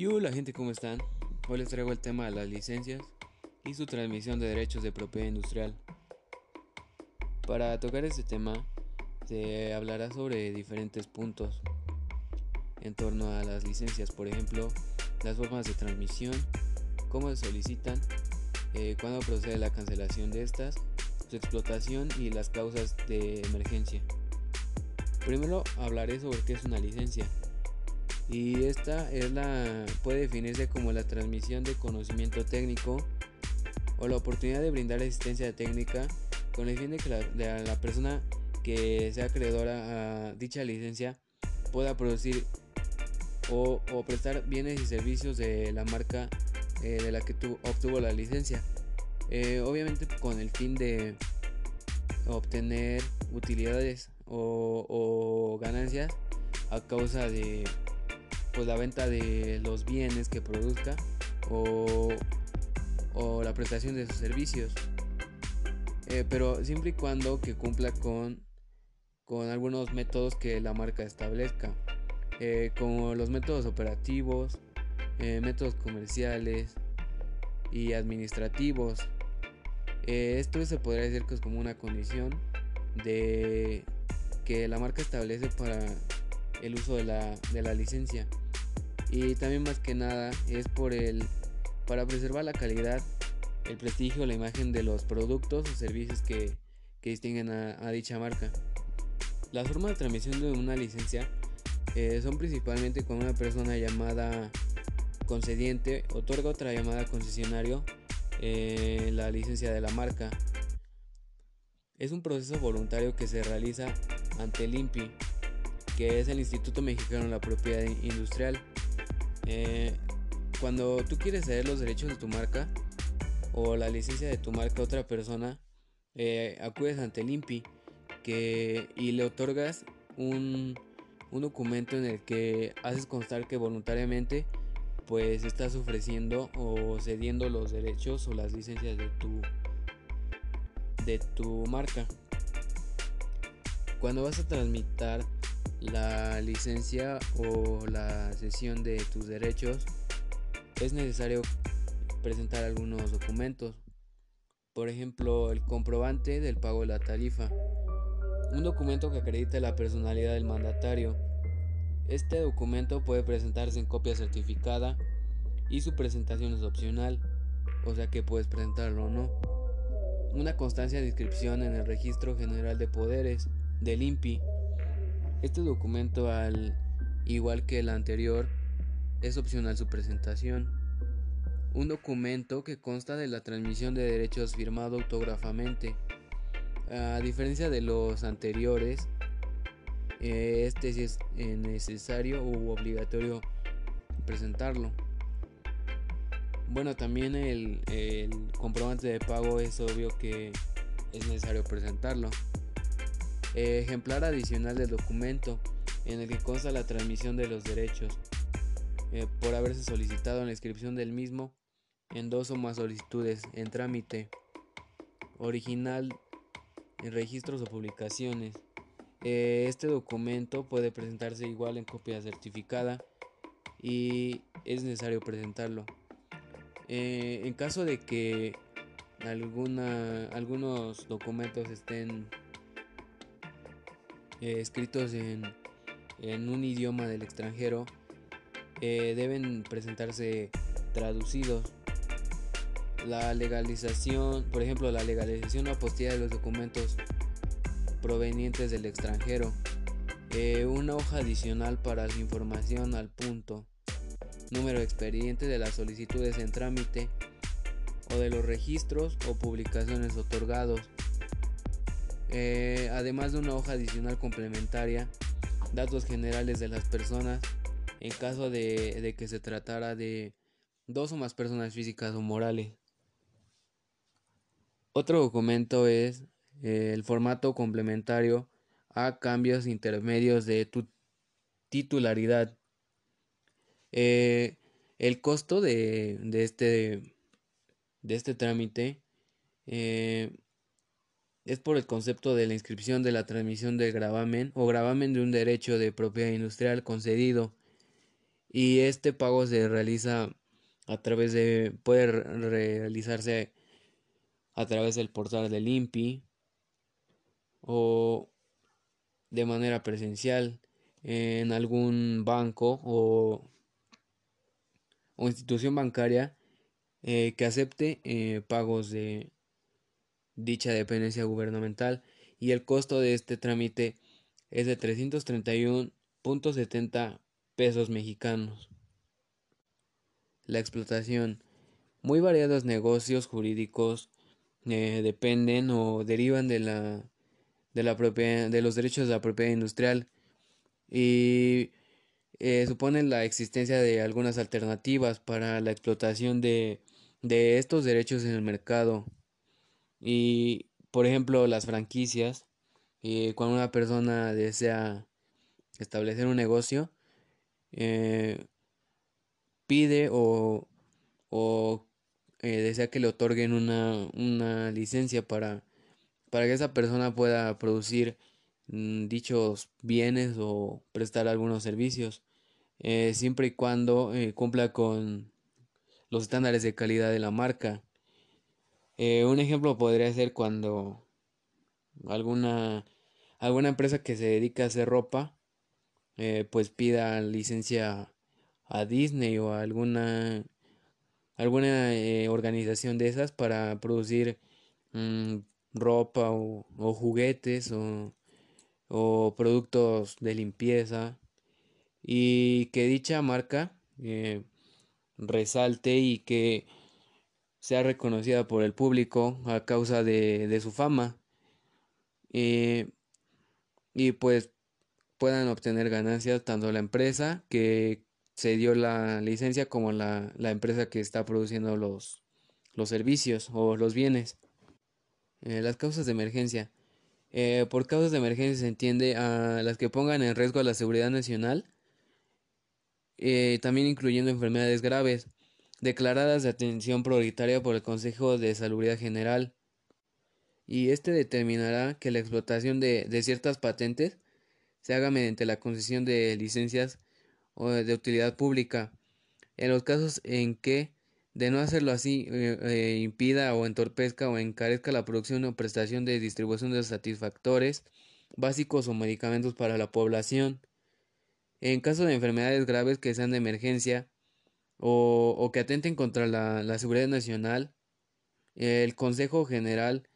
Y hola gente, ¿cómo están? Hoy les traigo el tema de las licencias y su transmisión de derechos de propiedad industrial. Para tocar este tema se hablará sobre diferentes puntos en torno a las licencias, por ejemplo, las formas de transmisión, cómo se solicitan, eh, cuándo procede la cancelación de estas, su explotación y las causas de emergencia. Primero hablaré sobre qué es una licencia y esta es la puede definirse como la transmisión de conocimiento técnico o la oportunidad de brindar asistencia técnica con el fin de que la, persona que sea acreedora a dicha licencia pueda producir o, prestar bienes y servicios de la marca eh, de la que obtuvo la licencia. Eh, obviamente con el fin de obtener utilidades o ganancias a causa de pues la venta de los bienes que produzca o, la prestación de sus servicios. Eh, pero siempre y cuando que cumpla con, con algunos métodos que la marca establezca, eh, como los métodos operativos, eh, métodos comerciales y administrativos. esto se podría decir que es como una condición de que la marca establece para el uso de la, de la licencia y también más que nada es por el para preservar la calidad, el prestigio, la imagen de los productos o servicios que, distinguen a, dicha marca. Las formas de transmisión de una licencia eh, son principalmente cuando una persona llamada concediente otorga otra llamada concesionario eh, la licencia de la marca. Es un proceso voluntario que se realiza ante el INPI, que es el Instituto Mexicano de la Propiedad Industrial. Eh, cuando tú quieres ceder los derechos de tu marca o la licencia de tu marca a otra persona, eh, acudes ante el INPI que, y le otorgas un, un documento en el que haces constar que voluntariamente pues estás ofreciendo o cediendo los derechos o las licencias de tu de tu marca. Cuando vas a transmitir la licencia o la cesión de tus derechos, es necesario presentar algunos documentos. Por ejemplo, el comprobante del pago de la tarifa. Un documento que acredite la personalidad del mandatario. Este documento puede presentarse en copia certificada y su presentación es opcional, o sea que puedes presentarlo o no. Una constancia de inscripción en el Registro General de Poderes del INPI este documento, al igual que el anterior, es opcional su presentación. Un documento que consta de la transmisión de derechos firmado autógrafamente. A diferencia de los anteriores, eh, este sí es eh, necesario u obligatorio presentarlo. Bueno, también el, el comprobante de pago es obvio que es necesario presentarlo ejemplar adicional del documento en el que consta la transmisión de los derechos eh, por haberse solicitado la inscripción del mismo en dos o más solicitudes en trámite original en registros o publicaciones. Eh, este documento puede presentarse igual en copia certificada y es necesario presentarlo. Eh, en caso de que algunos documentos estén eh, escritos en, un idioma del extranjero eh, deben presentarse traducidos. La legalización, por ejemplo, la legalización o apostilla de los documentos provenientes del extranjero. Eh, una hoja adicional para la información al punto. Número expediente de las solicitudes en trámite o de los registros o publicaciones otorgados. Eh, además de una hoja adicional complementaria, datos generales de las personas en caso de, que se tratara de dos o más personas físicas o morales. Otro documento es eh, el formato complementario a cambios intermedios de tu titularidad. Eh, el costo de, este, de este trámite es por el concepto de la inscripción de la transmisión del gravamen o gravamen de un derecho de propiedad industrial concedido. Y este pago se realiza a través de puede realizarse a través del portal del INPI o de manera presencial en algún banco o, institución bancaria eh, que acepte eh, pagos de dicha dependencia gubernamental y el costo de este trámite es de 331.70 pesos mexicanos. La explotación. Muy variados negocios jurídicos eh, dependen o derivan de la, de, la de los derechos de la propiedad industrial y eh, suponen la existencia de algunas alternativas para la explotación de, de estos derechos en el mercado. Y, por ejemplo, las franquicias, y cuando una persona desea establecer un negocio, eh, pide o, o eh, desea que le otorguen una, una licencia para, para que esa persona pueda producir mm, dichos bienes o prestar algunos servicios, eh, siempre y cuando cumpla con los estándares de calidad de la marca. Un ejemplo podría ser cuando alguna, alguna empresa que se dedica a hacer ropa, eh, pues pida licencia a Disney o a alguna, alguna eh, organización de esas para producir mm, ropa o, juguetes o, o, productos de limpieza. Y que dicha marca eh, resalte y que sea reconocida por el público a causa de su fama. Eh, y pues puedan obtener ganancias tanto la empresa que se dio la licencia como la, empresa que está produciendo los, servicios o los bienes. Eh, las causas de emergencia. Eh, por causas de emergencia se entiende a las que pongan en riesgo a la seguridad nacional, también incluyendo enfermedades graves, declaradas de atención prioritaria por el Consejo de Salubridad General, y este determinará que la explotación de, ciertas patentes se haga mediante la concesión de licencias o de utilidad pública. En los casos en que, de no hacerlo así, eh, eh, impida o entorpezca o encarezca la producción o prestación de distribución de satisfactores básicos o medicamentos para la población. En caso de enfermedades graves que sean de emergencia o, que atenten contra la, la seguridad nacional, el Consejo General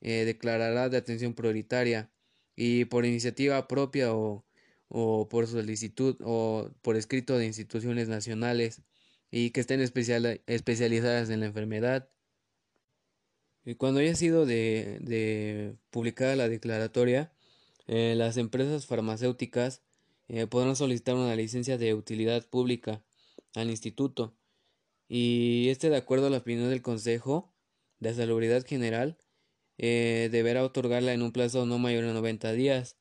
eh, declarará de atención prioritaria y por iniciativa propia o, o, por solicitud o por escrito de instituciones nacionales y que estén especial, especializadas en la enfermedad. Y cuando haya sido de, de publicada la declaratoria, eh, las empresas farmacéuticas eh, podrán solicitar una licencia de utilidad pública al instituto y este de acuerdo a la opinión del Consejo de Salubridad General eh, deberá otorgarla en un plazo no mayor a 90 días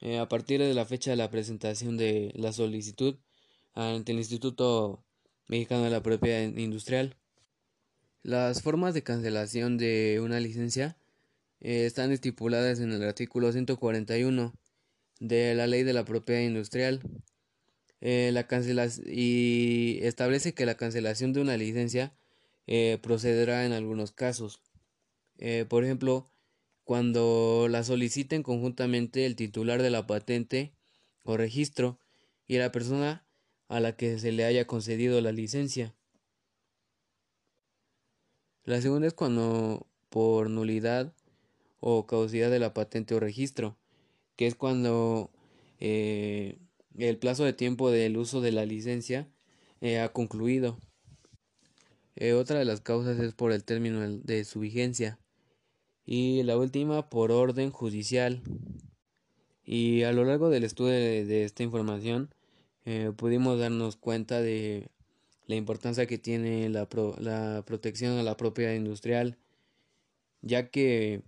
eh, a partir de la fecha de la presentación de la solicitud ante el Instituto Mexicano de la Propiedad Industrial. Las formas de cancelación de una licencia eh, están estipuladas en el artículo 141 de la Ley de la Propiedad Industrial. La y establece que la cancelación de una licencia procederá en algunos casos. Eh, por ejemplo, cuando la soliciten conjuntamente el titular de la patente o registro y la persona a la que se le haya concedido la licencia. La segunda es cuando por nulidad o causidad de la patente o registro, que es cuando eh, el plazo de tiempo del uso de la licencia eh, ha concluido. otra de las causas es por el término de su vigencia y la última por orden judicial. Y a lo largo del estudio de, esta información eh, pudimos darnos cuenta de la importancia que tiene la, la protección a la propiedad industrial, ya que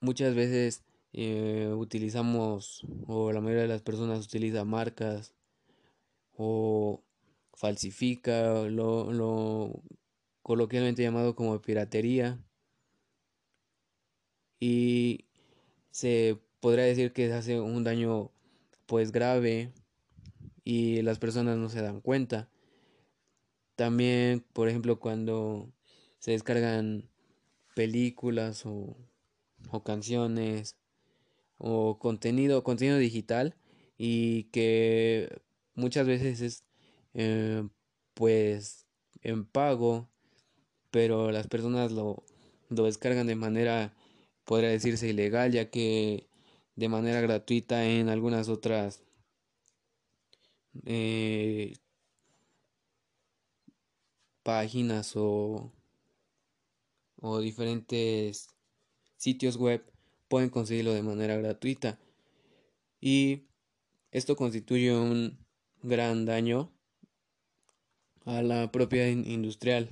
muchas veces eh, utilizamos o la mayoría de las personas utiliza marcas o falsifica lo, lo coloquialmente llamado como piratería y se podría decir que hace un daño pues grave y las personas no se dan cuenta. También, por ejemplo, cuando se descargan películas o, canciones o contenido, contenido digital y que muchas veces es eh, pues en pago, pero las personas lo, lo descargan de manera, podría decirse, ilegal, ya que de manera gratuita en algunas otras eh, páginas o, o diferentes sitios web pueden conseguirlo de manera gratuita. Y esto constituye un gran daño a la propiedad industrial.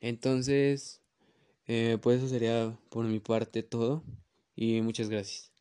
Entonces eh, pues eso sería por mi parte todo y muchas gracias